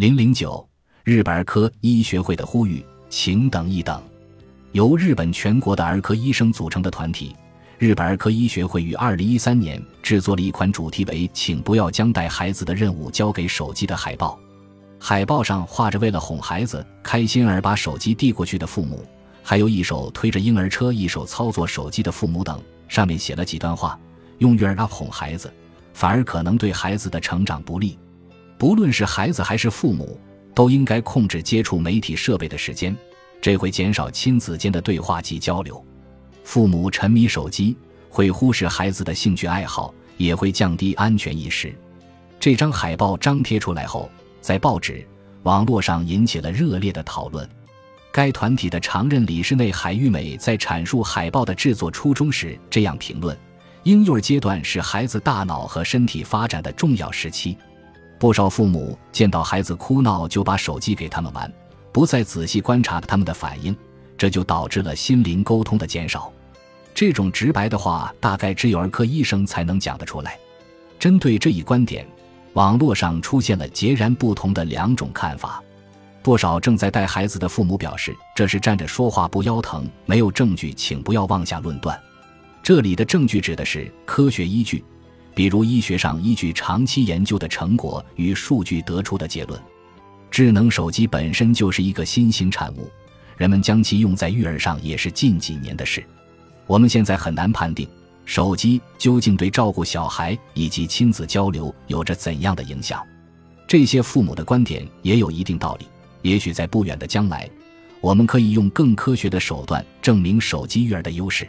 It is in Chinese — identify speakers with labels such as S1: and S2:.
S1: 零零九，日本儿科医学会的呼吁，请等一等。由日本全国的儿科医生组成的团体——日本儿科医学会，于二零一三年制作了一款主题为“请不要将带孩子的任务交给手机”的海报。海报上画着为了哄孩子开心而把手机递过去的父母，还有一手推着婴儿车、一手操作手机的父母等。上面写了几段话：用育儿 App 哄孩子，反而可能对孩子的成长不利。不论是孩子还是父母，都应该控制接触媒体设备的时间，这会减少亲子间的对话及交流。父母沉迷手机，会忽视孩子的兴趣爱好，也会降低安全意识。这张海报张贴出来后，在报纸、网络上引起了热烈的讨论。该团体的常任理事内海玉美在阐述海报的制作初衷时这样评论：“婴幼儿阶段是孩子大脑和身体发展的重要时期，不少父母见到孩子哭闹就把手机给他们玩，不再仔细观察他们的反应，这就导致了心灵沟通的减少。”这种直白的话，大概只有儿科医生才能讲得出来。针对这一观点，网络上出现了截然不同的两种看法。不少正在带孩子的父母表示，这是站着说话不腰疼，没有证据，请不要妄下论断。这里的证据指的是科学依据，比如医学上依据长期研究的成果与数据得出的结论。智能手机本身就是一个新型产物，人们将其用在育儿上也是近几年的事。我们现在很难判定手机究竟对照顾小孩以及亲子交流有着怎样的影响。这些父母的观点也有一定道理。也许在不远的将来，我们可以用更科学的手段证明手机育儿的优势。